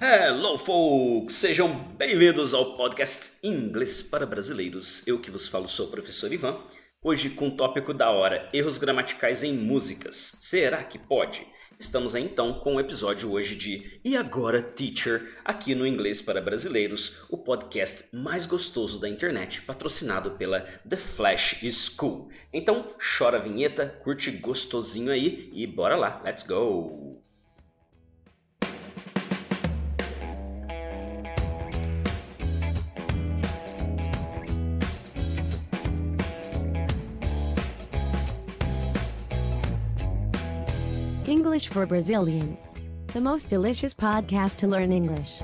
Hello, folks! Sejam bem-vindos ao podcast Inglês para Brasileiros. Eu que vos falo sou o professor Ivan. Hoje com o tópico da hora: erros gramaticais em músicas. Será que pode? Estamos aí então com o episódio hoje de E Agora Teacher, aqui no Inglês para Brasileiros, o podcast mais gostoso da internet, patrocinado pela The Flash School. Então, chora a vinheta, curte gostosinho aí e bora lá, let's go! English for Brazilians. The most delicious podcast to learn English.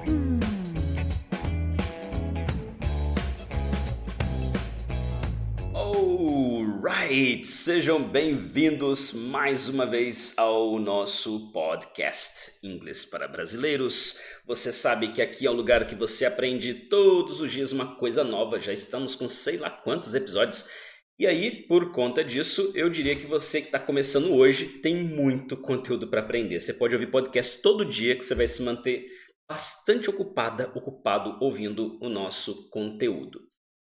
Alright, sejam bem-vindos mais uma vez ao nosso podcast Inglês para Brasileiros. Você sabe que aqui é o lugar que você aprende todos os dias uma coisa nova. Já estamos com sei lá quantos episódios e aí, por conta disso, eu diria que você que está começando hoje tem muito conteúdo para aprender. Você pode ouvir podcast todo dia que você vai se manter bastante ocupada, ocupado ouvindo o nosso conteúdo.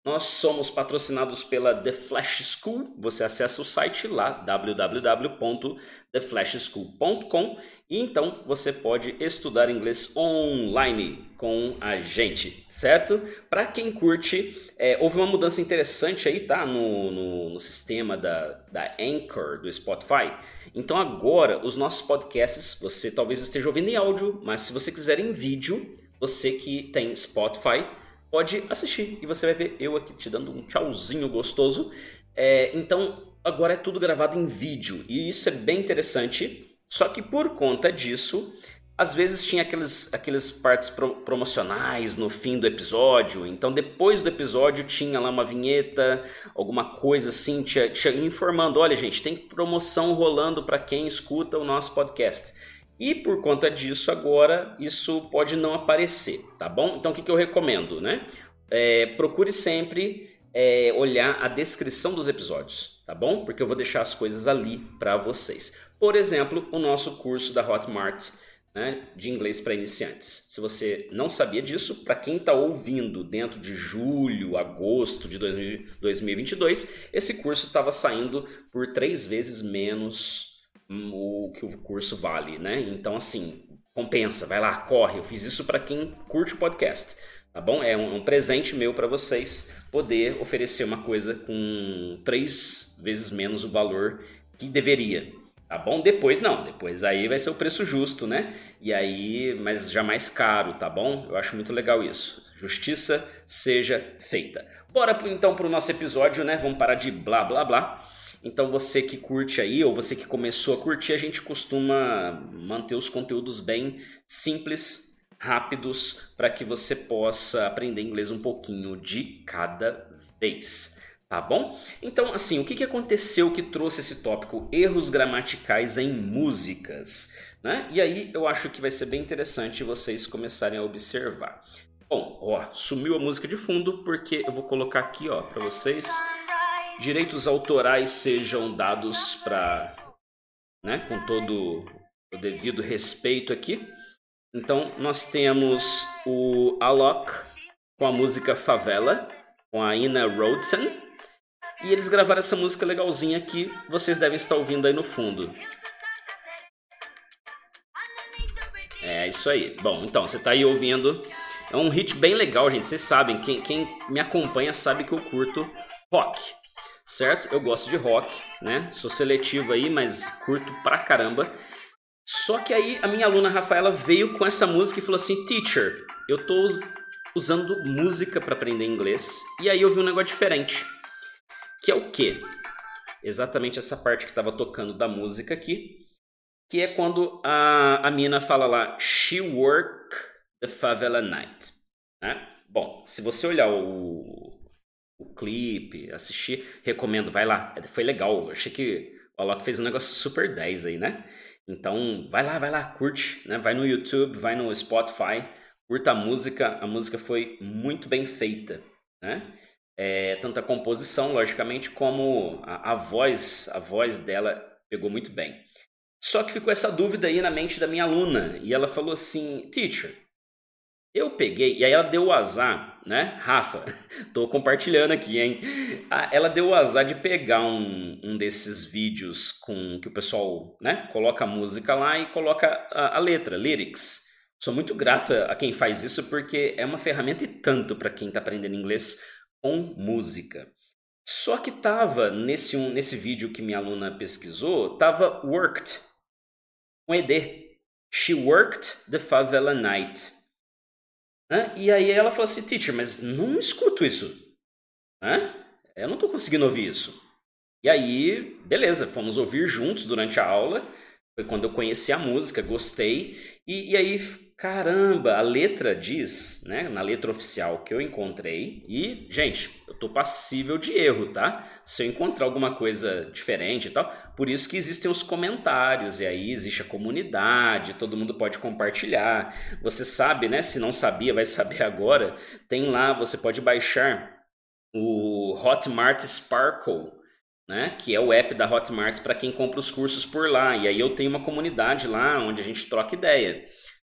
Nós somos patrocinados pela The Flash School. Você acessa o site lá www.theflashschool.com e então você pode estudar inglês online com a gente, certo? Para quem curte, é, houve uma mudança interessante aí, tá? No, no, no sistema da, da Anchor do Spotify. Então agora os nossos podcasts você talvez esteja ouvindo em áudio, mas se você quiser em vídeo, você que tem Spotify pode assistir e você vai ver eu aqui te dando um tchauzinho gostoso. É, então, agora é tudo gravado em vídeo e isso é bem interessante. Só que por conta disso, às vezes tinha aqueles, aqueles partes pro, promocionais no fim do episódio. Então, depois do episódio, tinha lá uma vinheta, alguma coisa assim, tinha, tinha informando: olha, gente, tem promoção rolando para quem escuta o nosso podcast. E por conta disso, agora isso pode não aparecer, tá bom? Então o que, que eu recomendo, né? É, procure sempre é, olhar a descrição dos episódios, tá bom? Porque eu vou deixar as coisas ali para vocês. Por exemplo, o nosso curso da Hotmart né, de inglês para iniciantes. Se você não sabia disso, para quem está ouvindo dentro de julho, agosto de 2022, esse curso estava saindo por três vezes menos o que o curso vale, né? Então, assim, compensa, vai lá, corre. Eu fiz isso para quem curte o podcast, tá bom? É um, um presente meu para vocês poder oferecer uma coisa com três vezes menos o valor que deveria, tá bom? Depois não, depois aí vai ser o preço justo, né? E aí, mas já mais caro, tá bom? Eu acho muito legal isso. Justiça seja feita. Bora então para o nosso episódio, né? Vamos parar de blá blá blá então você que curte aí, ou você que começou a curtir, a gente costuma manter os conteúdos bem simples, rápidos, para que você possa aprender inglês um pouquinho de cada vez. Tá bom? Então, assim, o que, que aconteceu que trouxe esse tópico? Erros gramaticais em músicas. Né? E aí eu acho que vai ser bem interessante vocês começarem a observar. Bom, ó, sumiu a música de fundo porque eu vou colocar aqui, ó, para vocês direitos autorais sejam dados para, né, com todo o devido respeito aqui. Então nós temos o Alok com a música Favela, com a Ina Rhodeson. E eles gravaram essa música legalzinha que vocês devem estar ouvindo aí no fundo. É isso aí. Bom, então, você está aí ouvindo. É um hit bem legal, gente. Vocês sabem, quem, quem me acompanha sabe que eu curto rock certo? Eu gosto de rock, né? Sou seletivo aí, mas curto pra caramba. Só que aí a minha aluna Rafaela veio com essa música e falou assim: Teacher, eu tô usando música para aprender inglês. E aí eu vi um negócio diferente. Que é o quê? Exatamente essa parte que estava tocando da música aqui. Que é quando a, a mina fala lá: She work the favela night. Né? Bom, se você olhar o, o clipe, assistir, recomendo, vai lá. Foi legal. achei que o Alok fez um negócio super 10 aí, né? Então, vai lá, vai lá, curte, né? Vai no YouTube, vai no Spotify, curta a música. A música foi muito bem feita, né? É, tanto a composição, logicamente, como a, a voz, a voz dela pegou muito bem. Só que ficou essa dúvida aí na mente da minha aluna, e ela falou assim: "Teacher, Eu peguei, e aí ela deu o azar, né? Rafa, tô compartilhando aqui, hein? Ela deu o azar de pegar um, um desses vídeos com que o pessoal, né? Coloca a música lá e coloca a, a letra, lyrics. Sou muito grato a quem faz isso porque é uma ferramenta e tanto para quem está aprendendo inglês com música. Só que tava nesse, um, nesse vídeo que minha aluna pesquisou, tava worked, com ED. She worked the favela night. Né? E aí ela falou assim, teacher, mas não escuto isso. Né? Eu não estou conseguindo ouvir isso. E aí, beleza, fomos ouvir juntos durante a aula. Foi quando eu conheci a música, gostei. E, e aí caramba, a letra diz, né, na letra oficial que eu encontrei, e, gente, eu tô passível de erro, tá? Se eu encontrar alguma coisa diferente e tal, por isso que existem os comentários, e aí existe a comunidade, todo mundo pode compartilhar. Você sabe, né, se não sabia, vai saber agora, tem lá, você pode baixar o Hotmart Sparkle, né, que é o app da Hotmart para quem compra os cursos por lá. E aí eu tenho uma comunidade lá onde a gente troca ideia.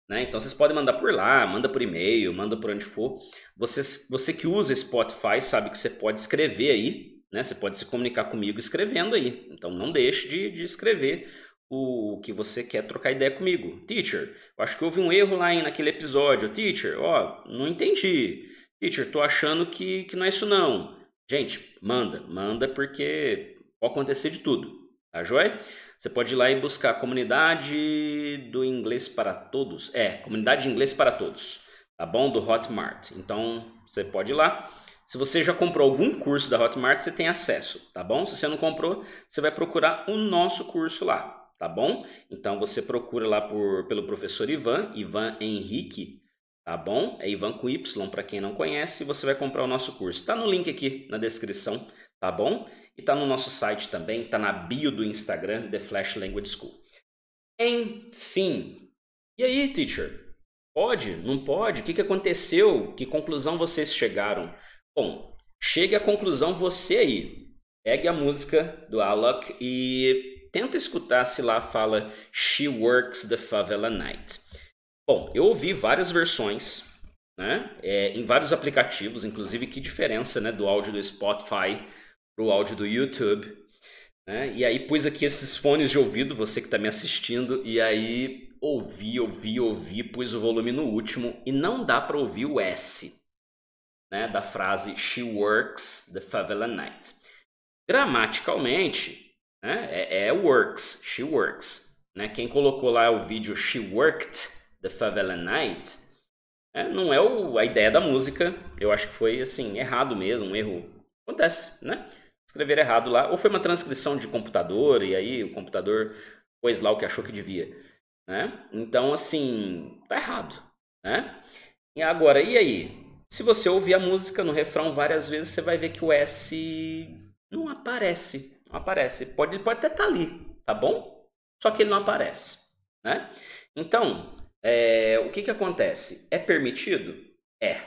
Né? Então vocês podem mandar por lá, manda por e-mail, manda por onde for. Você, você que usa Spotify sabe que você pode escrever aí, né? Você pode se comunicar comigo escrevendo aí. Então não deixe de, de escrever o que você quer trocar ideia comigo. Teacher, eu acho que houve um erro lá naquele episódio. Teacher, ó, não entendi. Teacher, tô achando que, que não é isso não. Gente, manda, manda porque pode acontecer de tudo, tá joia? Você pode ir lá e buscar Comunidade do Inglês para Todos. É, Comunidade de Inglês para Todos, tá bom? Do Hotmart. Então, você pode ir lá. Se você já comprou algum curso da Hotmart, você tem acesso, tá bom? Se você não comprou, você vai procurar o nosso curso lá, tá bom? Então, você procura lá por, pelo professor Ivan, Ivan Henrique, tá bom? É Ivan com Y para quem não conhece, você vai comprar o nosso curso. Está no link aqui na descrição, tá bom? E está no nosso site também, está na bio do Instagram, The Flash Language School. Enfim. E aí, teacher? Pode? Não pode? O que, que aconteceu? Que conclusão vocês chegaram? Bom, chegue à conclusão você aí. Pegue a música do Alok e tenta escutar se lá fala She Works the Favela Night. Bom, eu ouvi várias versões, né? É, em vários aplicativos, inclusive que diferença né, do áudio do Spotify o áudio do YouTube. Né? E aí pus aqui esses fones de ouvido, você que está me assistindo, e aí ouvi, ouvi, ouvi, pus o volume no último e não dá para ouvir o S né, da frase She works the favela night. Gramaticalmente, né, é, é works, she works. Né? Quem colocou lá o vídeo She worked the favela night é, não é o, a ideia da música. Eu acho que foi assim errado mesmo, um erro acontece, né? Escrever errado lá, ou foi uma transcrição de computador e aí o computador pôs lá o que achou que devia, né? Então, assim, tá errado, né? E agora, e aí? Se você ouvir a música no refrão várias vezes, você vai ver que o S não aparece, não aparece. Pode, ele pode até estar tá ali, tá bom? Só que ele não aparece, né? Então, é, o que que acontece? É permitido? É.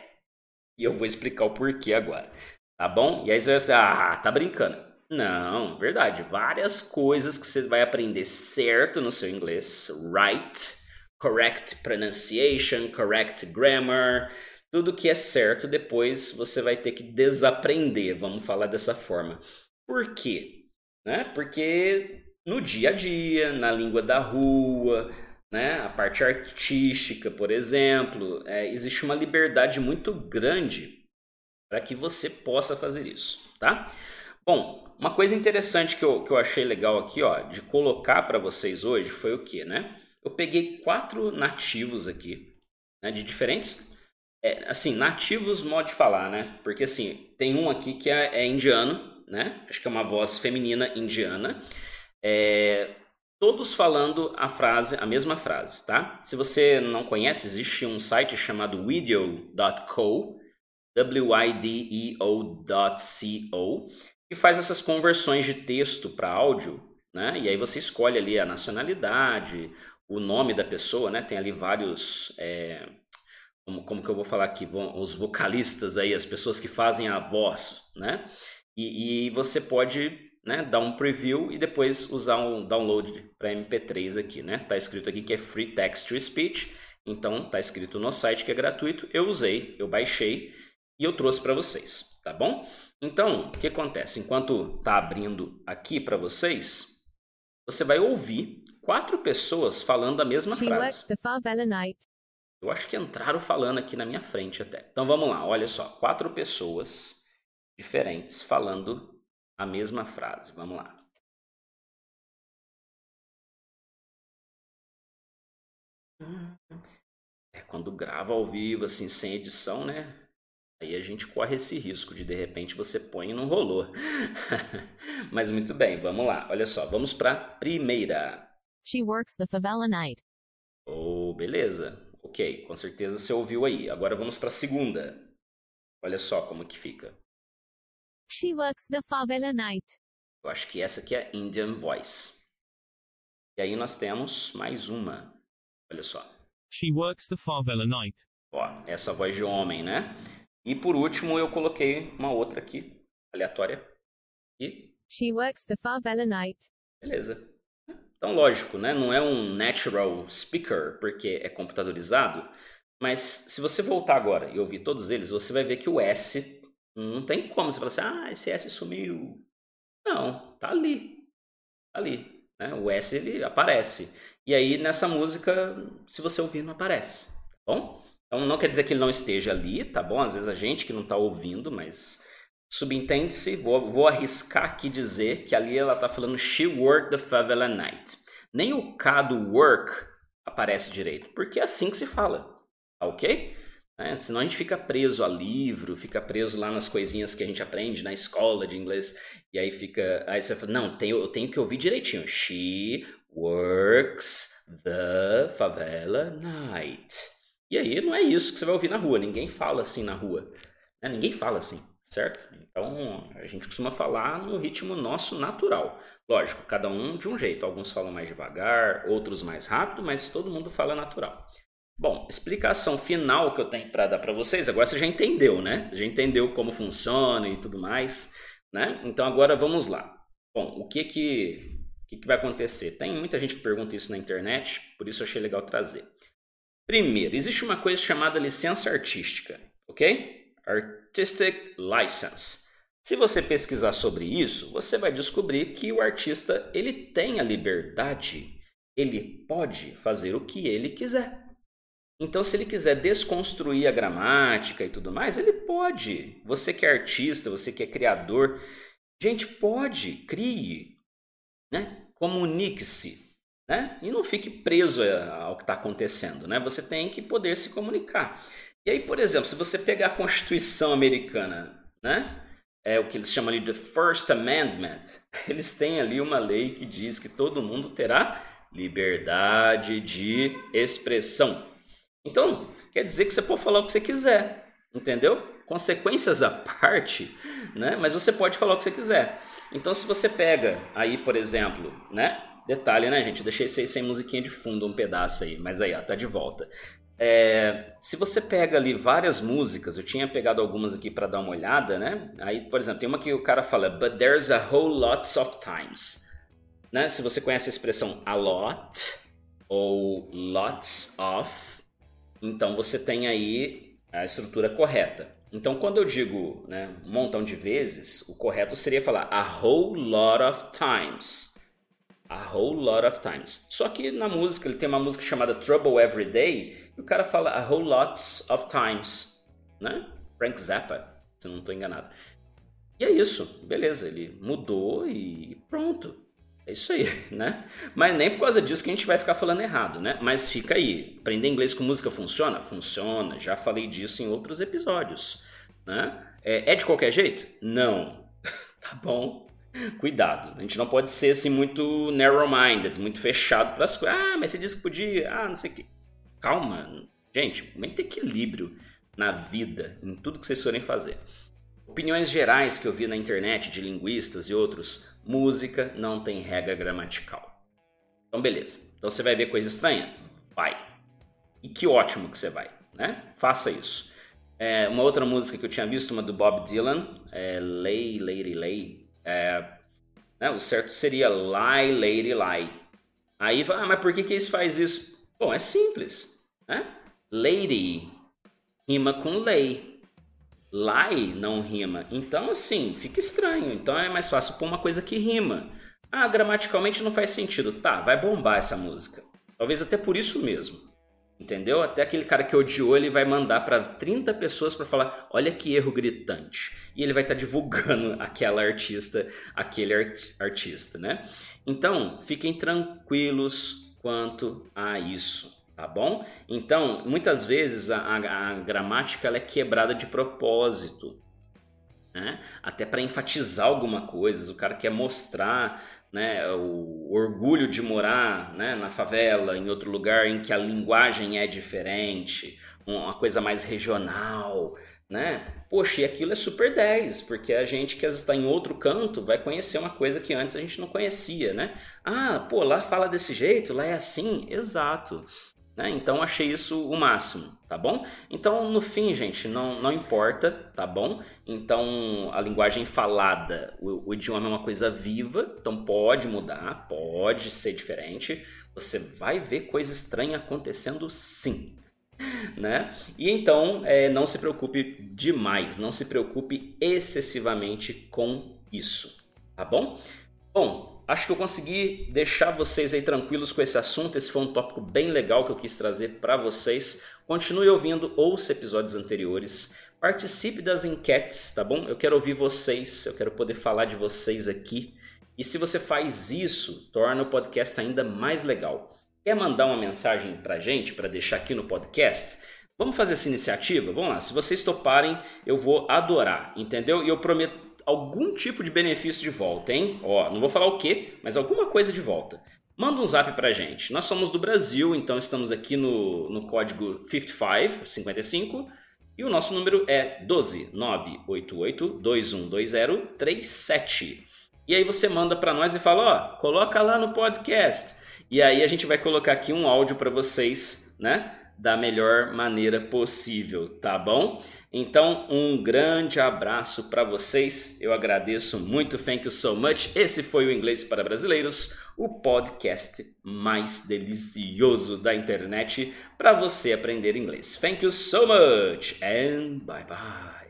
E eu vou explicar o porquê agora. Tá bom? E aí você vai dizer, ah, tá brincando. Não, verdade. Várias coisas que você vai aprender certo no seu inglês. Right, correct pronunciation, correct grammar. Tudo que é certo depois você vai ter que desaprender, vamos falar dessa forma. Por quê? Né? Porque no dia a dia, na língua da rua, né? a parte artística, por exemplo, é, existe uma liberdade muito grande para que você possa fazer isso, tá? Bom, uma coisa interessante que eu, que eu achei legal aqui, ó, de colocar para vocês hoje foi o que, né? Eu peguei quatro nativos aqui, né, de diferentes, é, assim, nativos modo de falar, né? Porque assim, tem um aqui que é, é indiano, né? Acho que é uma voz feminina indiana. É, todos falando a frase, a mesma frase, tá? Se você não conhece, existe um site chamado video.co, wideo.co, que faz essas conversões de texto para áudio, né? E aí você escolhe ali a nacionalidade, o nome da pessoa, né? Tem ali vários. É, como, como que eu vou falar aqui? Os vocalistas aí, as pessoas que fazem a voz, né? E, e você pode né, dar um preview e depois usar um download para MP3 aqui, né? Tá escrito aqui que é Free Text to Speech Então tá escrito no site que é gratuito, eu usei, eu baixei e eu trouxe para vocês, tá bom? Então, o que acontece? Enquanto tá abrindo aqui para vocês, você vai ouvir quatro pessoas falando a mesma She frase. Eu acho que entraram falando aqui na minha frente até. Então vamos lá, olha só, quatro pessoas diferentes falando a mesma frase. Vamos lá. É quando grava ao vivo, assim, sem edição, né? Aí a gente corre esse risco de de repente você põe e não rolou. Mas muito bem, vamos lá. Olha só, vamos para primeira. She works the favela night. Oh, beleza. Ok, com certeza você ouviu aí. Agora vamos para a segunda. Olha só como que fica. She works the favela night. Eu acho que essa aqui é a Indian Voice. E aí nós temos mais uma. Olha só. She works the favela night. Ó, essa voz de homem, né? E por último eu coloquei uma outra aqui, aleatória. E She works the favela night. beleza. Então, lógico, né? Não é um natural speaker, porque é computadorizado. Mas se você voltar agora e ouvir todos eles, você vai ver que o S não tem como você falar assim, ah, esse S sumiu. Não, tá ali. Tá ali. Né? O S ele aparece. E aí nessa música, se você ouvir, não aparece. Tá bom? Então não quer dizer que ele não esteja ali, tá bom? Às vezes a gente que não está ouvindo, mas subentende-se, vou, vou arriscar aqui dizer que ali ela está falando She worked the favela night. Nem o K do work aparece direito, porque é assim que se fala, tá ok? Né? Senão a gente fica preso a livro, fica preso lá nas coisinhas que a gente aprende na escola de inglês, e aí fica. Aí você fala, não, eu tenho que ouvir direitinho. She works the favela night. E aí não é isso que você vai ouvir na rua, ninguém fala assim na rua. né? Ninguém fala assim, certo? Então a gente costuma falar no ritmo nosso natural. Lógico, cada um de um jeito. Alguns falam mais devagar, outros mais rápido, mas todo mundo fala natural. Bom, explicação final que eu tenho para dar para vocês. Agora você já entendeu, né? Você já entendeu como funciona e tudo mais, né? Então agora vamos lá. Bom, o que que, que, que vai acontecer? Tem muita gente que pergunta isso na internet, por isso eu achei legal trazer. Primeiro, existe uma coisa chamada licença artística, ok? Artistic License. Se você pesquisar sobre isso, você vai descobrir que o artista ele tem a liberdade, ele pode fazer o que ele quiser. Então, se ele quiser desconstruir a gramática e tudo mais, ele pode. Você que é artista, você que é criador, gente, pode, crie, né? Comunique-se, né? E não fique preso ao que está acontecendo, né? Você tem que poder se comunicar. E aí, por exemplo, se você pegar a Constituição americana, né? É o que eles chamam ali de First Amendment. Eles têm ali uma lei que diz que todo mundo terá liberdade de expressão. Então, quer dizer que você pode falar o que você quiser, entendeu? Consequências à parte, né? Mas você pode falar o que você quiser. Então, se você pega aí, por exemplo, né? Detalhe, né, gente? Deixei aí sem musiquinha de fundo, um pedaço aí, mas aí, ó, tá de volta. É, se você pega ali várias músicas, eu tinha pegado algumas aqui para dar uma olhada, né? Aí, por exemplo, tem uma que o cara fala, but there's a whole lots of times. Né? Se você conhece a expressão a lot ou lots of, então você tem aí a estrutura correta. Então, quando eu digo né, um montão de vezes, o correto seria falar a whole lot of times. A whole lot of times. Só que na música, ele tem uma música chamada Trouble Every Day, e o cara fala a whole lots of times. Né? Frank Zappa, se não estou enganado. E é isso, beleza, ele mudou e pronto. É isso aí, né? Mas nem por causa disso que a gente vai ficar falando errado, né? Mas fica aí. Aprender inglês com música funciona? Funciona. Já falei disso em outros episódios, né? É, é de qualquer jeito? Não. tá bom? Cuidado. A gente não pode ser assim muito narrow-minded, muito fechado para as coisas. Ah, mas você disse que podia. Ah, não sei o que. Calma. Gente, tem equilíbrio na vida, em tudo que vocês forem fazer. Opiniões gerais que eu vi na internet de linguistas e outros, música não tem regra gramatical. Então, beleza. Então você vai ver coisa estranha? Vai. E que ótimo que você vai, né? Faça isso. É, uma outra música que eu tinha visto, uma do Bob Dylan, é Lay, Lady, Lay. É, né, o certo seria Lie, Lady, Lie. Aí, ah, mas por que, que isso faz isso? Bom, é simples. né? Lady rima com lay. Lie não rima. Então, assim, fica estranho. Então é mais fácil pôr uma coisa que rima. Ah, gramaticalmente não faz sentido. Tá, vai bombar essa música. Talvez até por isso mesmo. Entendeu? Até aquele cara que odiou, ele vai mandar para 30 pessoas para falar: olha que erro gritante. E ele vai estar tá divulgando aquela artista, aquele art artista, né? Então, fiquem tranquilos quanto a isso, tá bom? Então, muitas vezes a, a, a gramática é quebrada de propósito. Né? Até para enfatizar alguma coisa, o cara quer mostrar né, o orgulho de morar né, na favela, em outro lugar em que a linguagem é diferente, uma coisa mais regional, né? Poxa, e aquilo é super 10, porque a gente que está em outro canto vai conhecer uma coisa que antes a gente não conhecia, né? Ah, pô, lá fala desse jeito, lá é assim, exato. Né? Então achei isso o máximo, tá bom? Então no fim, gente, não, não importa, tá bom? Então a linguagem falada, o, o idioma é uma coisa viva, então pode mudar, pode ser diferente. Você vai ver coisa estranha acontecendo sim, né? E então é, não se preocupe demais, não se preocupe excessivamente com isso, tá bom? Bom, Acho que eu consegui deixar vocês aí tranquilos com esse assunto. Esse foi um tópico bem legal que eu quis trazer para vocês. Continue ouvindo, ouça episódios anteriores. Participe das enquetes, tá bom? Eu quero ouvir vocês, eu quero poder falar de vocês aqui. E se você faz isso, torna o podcast ainda mais legal. Quer mandar uma mensagem pra gente, para deixar aqui no podcast? Vamos fazer essa iniciativa? Vamos lá, se vocês toparem, eu vou adorar, entendeu? E eu prometo algum tipo de benefício de volta, hein? Ó, não vou falar o que, mas alguma coisa de volta. Manda um zap pra gente. Nós somos do Brasil, então estamos aqui no, no código 55, 55, e o nosso número é 12988212037. E aí você manda para nós e fala, ó, coloca lá no podcast. E aí a gente vai colocar aqui um áudio para vocês, né? Da melhor maneira possível, tá bom? Então, um grande abraço para vocês. Eu agradeço muito. Thank you so much. Esse foi o Inglês para Brasileiros, o podcast mais delicioso da internet para você aprender inglês. Thank you so much and bye bye.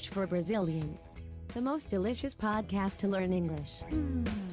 English for Brazilians. The most delicious podcast to learn English. Hmm.